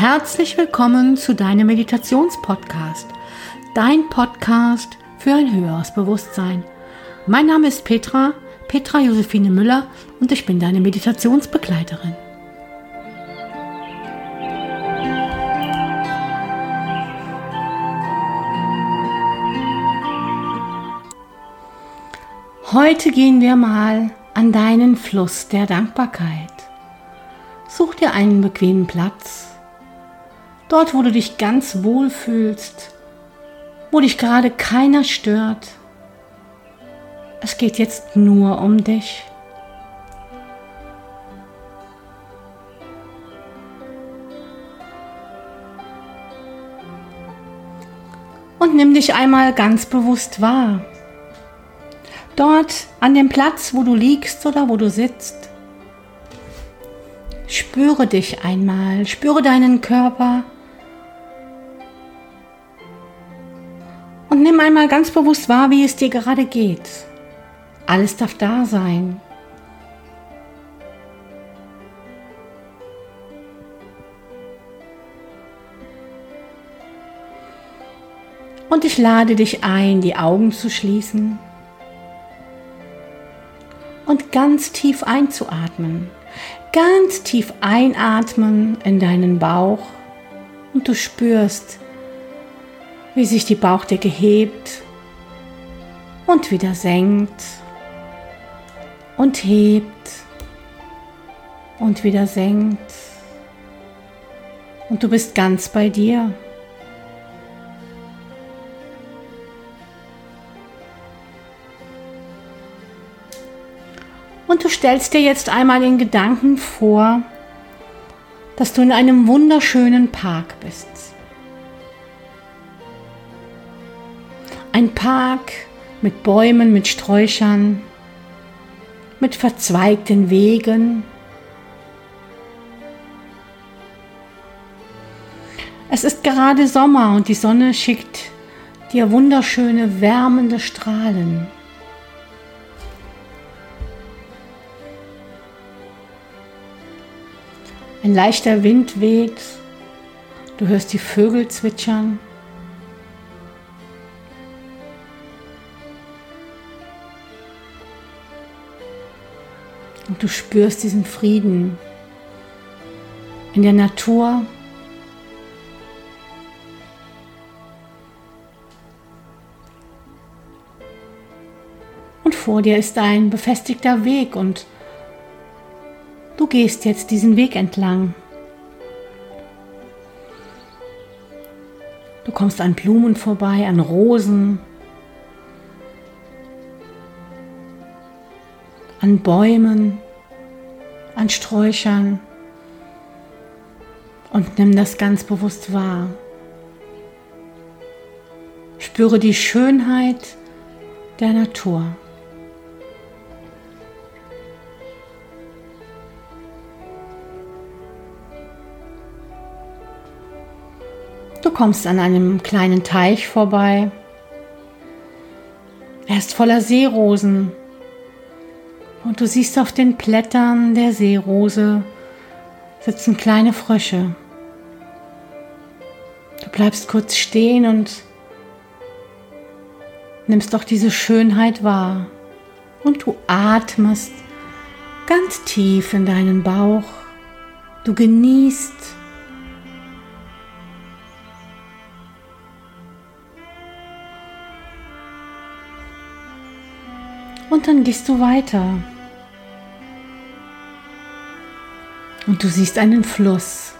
Herzlich willkommen zu deinem Meditationspodcast, dein Podcast für ein höheres Bewusstsein. Mein Name ist Petra, Petra Josephine Müller und ich bin deine Meditationsbegleiterin. Heute gehen wir mal an deinen Fluss der Dankbarkeit. Such dir einen bequemen Platz, dort wo du dich ganz wohl fühlst, wo dich gerade keiner stört. Es geht jetzt nur um dich. Und nimm dich einmal ganz bewusst wahr. Dort an dem Platz, wo du liegst oder wo du sitzt. Spüre dich einmal, spüre deinen Körper. Nimm einmal ganz bewusst wahr, wie es dir gerade geht. Alles darf da sein. Und ich lade dich ein, die Augen zu schließen und ganz tief einzuatmen. Ganz tief einatmen in deinen Bauch und du spürst, wie sich die Bauchdecke hebt und wieder senkt und hebt und wieder senkt. Und du bist ganz bei dir. Und du stellst dir jetzt einmal in Gedanken vor, dass du in einem wunderschönen Park bist. Ein Park mit Bäumen, mit Sträuchern, mit verzweigten Wegen. Es ist gerade Sommer und die Sonne schickt dir wunderschöne, wärmende Strahlen. Ein leichter Wind weht, du hörst die Vögel zwitschern. Und du spürst diesen Frieden in der Natur. Und vor dir ist ein befestigter Weg und Du gehst jetzt diesen Weg entlang. Du kommst an Blumen vorbei, an Rosen, an Bäumen, an Sträuchern und nimm das ganz bewusst wahr. Spüre die Schönheit der Natur. Du kommst an einem kleinen Teich vorbei. Er ist voller Seerosen. Und du siehst auf den Blättern der Seerose sitzen kleine Frösche. Du bleibst kurz stehen und nimmst doch diese Schönheit wahr. Und du atmest ganz tief in deinen Bauch. Du genießt Und dann gehst du weiter. Und du siehst einen Fluss.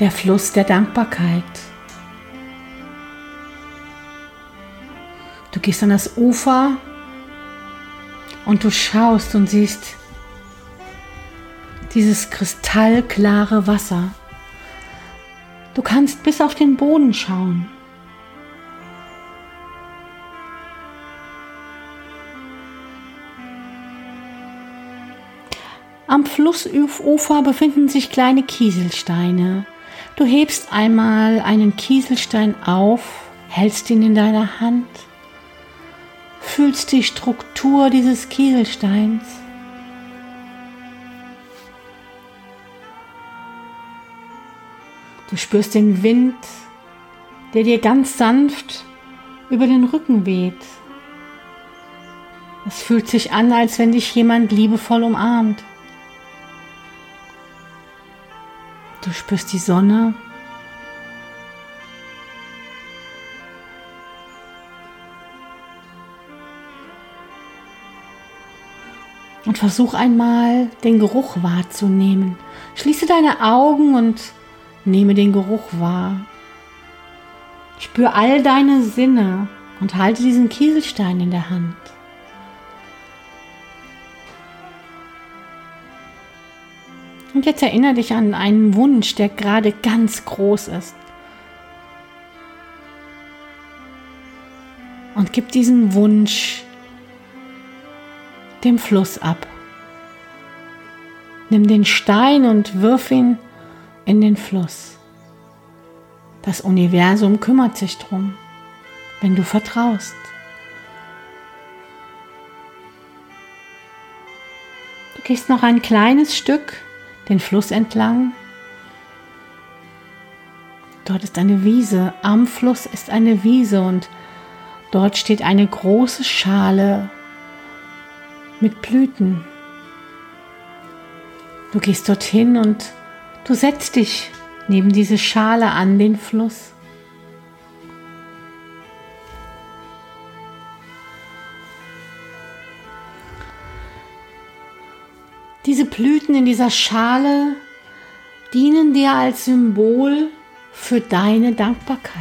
Der Fluss der Dankbarkeit. Du gehst an das Ufer und du schaust und siehst dieses kristallklare Wasser. Du kannst bis auf den Boden schauen. Am Flussufer befinden sich kleine Kieselsteine. Du hebst einmal einen Kieselstein auf, hältst ihn in deiner Hand, fühlst die Struktur dieses Kieselsteins. Du spürst den Wind, der dir ganz sanft über den Rücken weht. Es fühlt sich an, als wenn dich jemand liebevoll umarmt. Du spürst die Sonne. Und versuch einmal den Geruch wahrzunehmen. Schließe deine Augen und nehme den Geruch wahr. Spür all deine Sinne und halte diesen Kieselstein in der Hand. Und jetzt erinnere dich an einen Wunsch, der gerade ganz groß ist. Und gib diesen Wunsch dem Fluss ab. Nimm den Stein und wirf ihn in den Fluss. Das Universum kümmert sich drum, wenn du vertraust. Du gehst noch ein kleines Stück den Fluss entlang. Dort ist eine Wiese, am Fluss ist eine Wiese und dort steht eine große Schale mit Blüten. Du gehst dorthin und du setzt dich neben diese Schale an den Fluss. Diese Blüten in dieser Schale dienen dir als Symbol für deine Dankbarkeit.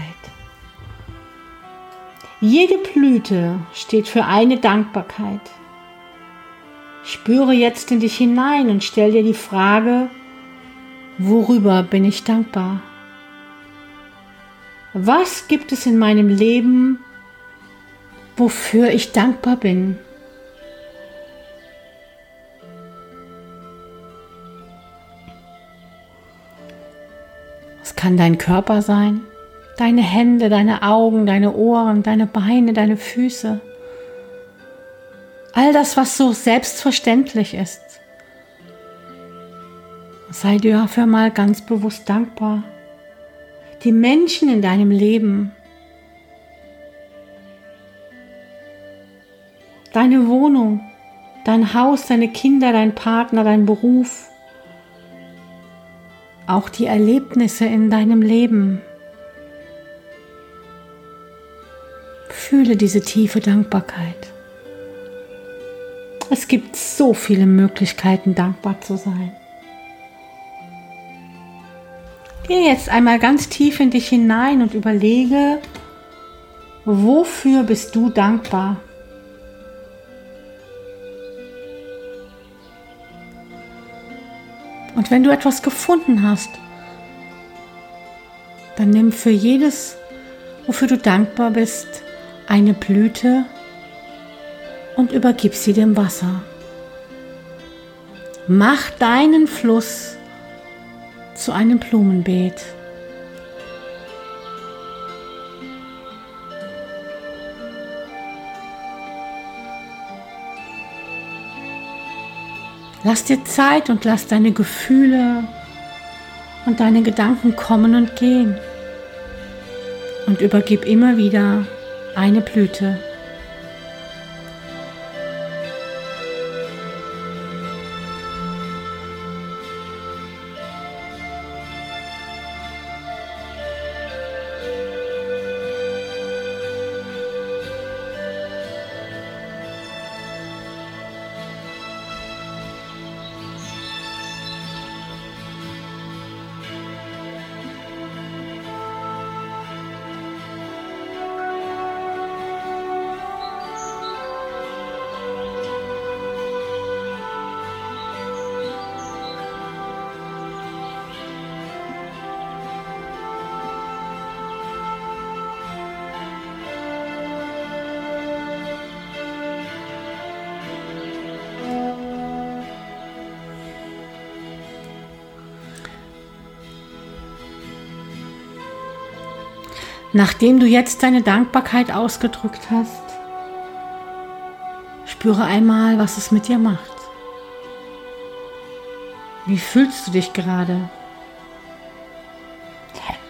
Jede Blüte steht für eine Dankbarkeit. Spüre jetzt in dich hinein und stell dir die Frage, worüber bin ich dankbar? Was gibt es in meinem Leben, wofür ich dankbar bin? Kann dein Körper sein, deine Hände, deine Augen, deine Ohren, deine Beine, deine Füße. All das, was so selbstverständlich ist. Sei dir dafür mal ganz bewusst dankbar. Die Menschen in deinem Leben, deine Wohnung, dein Haus, deine Kinder, dein Partner, dein Beruf, auch die Erlebnisse in deinem Leben. Fühle diese tiefe Dankbarkeit. Es gibt so viele Möglichkeiten, dankbar zu sein. Geh jetzt einmal ganz tief in dich hinein und überlege, wofür bist du dankbar? Und wenn du etwas gefunden hast, dann nimm für jedes, wofür du dankbar bist, eine Blüte und übergib sie dem Wasser. Mach deinen Fluss zu einem Blumenbeet. Lass dir Zeit und lass deine Gefühle und deine Gedanken kommen und gehen. Und übergib immer wieder eine Blüte. Nachdem du jetzt deine Dankbarkeit ausgedrückt hast, spüre einmal, was es mit dir macht. Wie fühlst du dich gerade?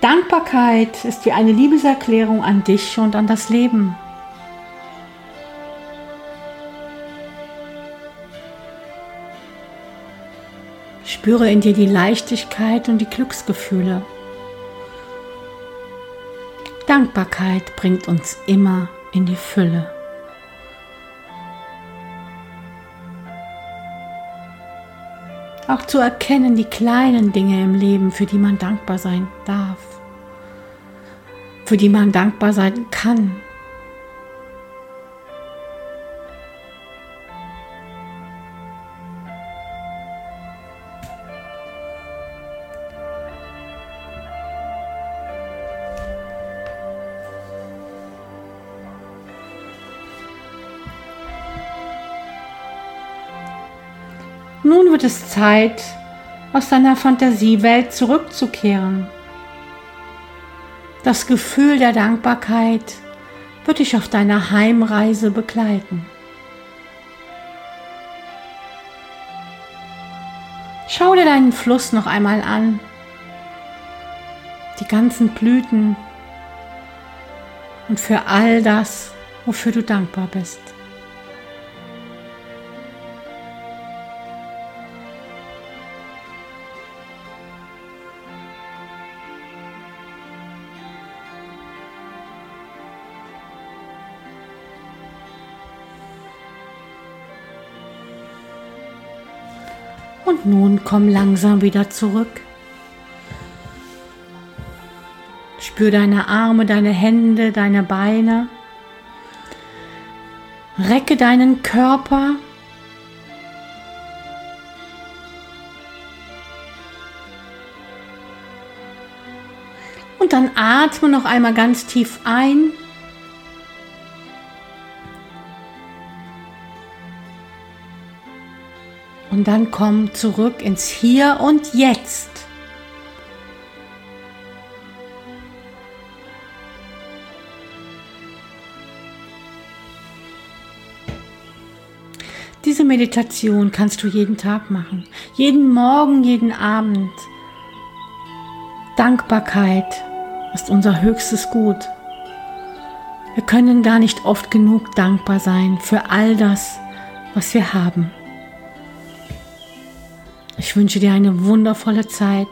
Dankbarkeit ist wie eine Liebeserklärung an dich und an das Leben. Spüre in dir die Leichtigkeit und die Glücksgefühle. Dankbarkeit bringt uns immer in die Fülle. Auch zu erkennen die kleinen Dinge im Leben, für die man dankbar sein darf, für die man dankbar sein kann. Nun wird es Zeit, aus deiner Fantasiewelt zurückzukehren. Das Gefühl der Dankbarkeit wird dich auf deiner Heimreise begleiten. Schau dir deinen Fluss noch einmal an, die ganzen Blüten und für all das, wofür du dankbar bist. Und nun komm langsam wieder zurück. Spür deine Arme, deine Hände, deine Beine. Recke deinen Körper. Und dann atme noch einmal ganz tief ein Und dann komm zurück ins Hier und Jetzt. Diese Meditation kannst du jeden Tag machen, jeden Morgen, jeden Abend. Dankbarkeit ist unser höchstes Gut. Wir können gar nicht oft genug dankbar sein für all das, was wir haben. Ich wünsche dir eine wundervolle Zeit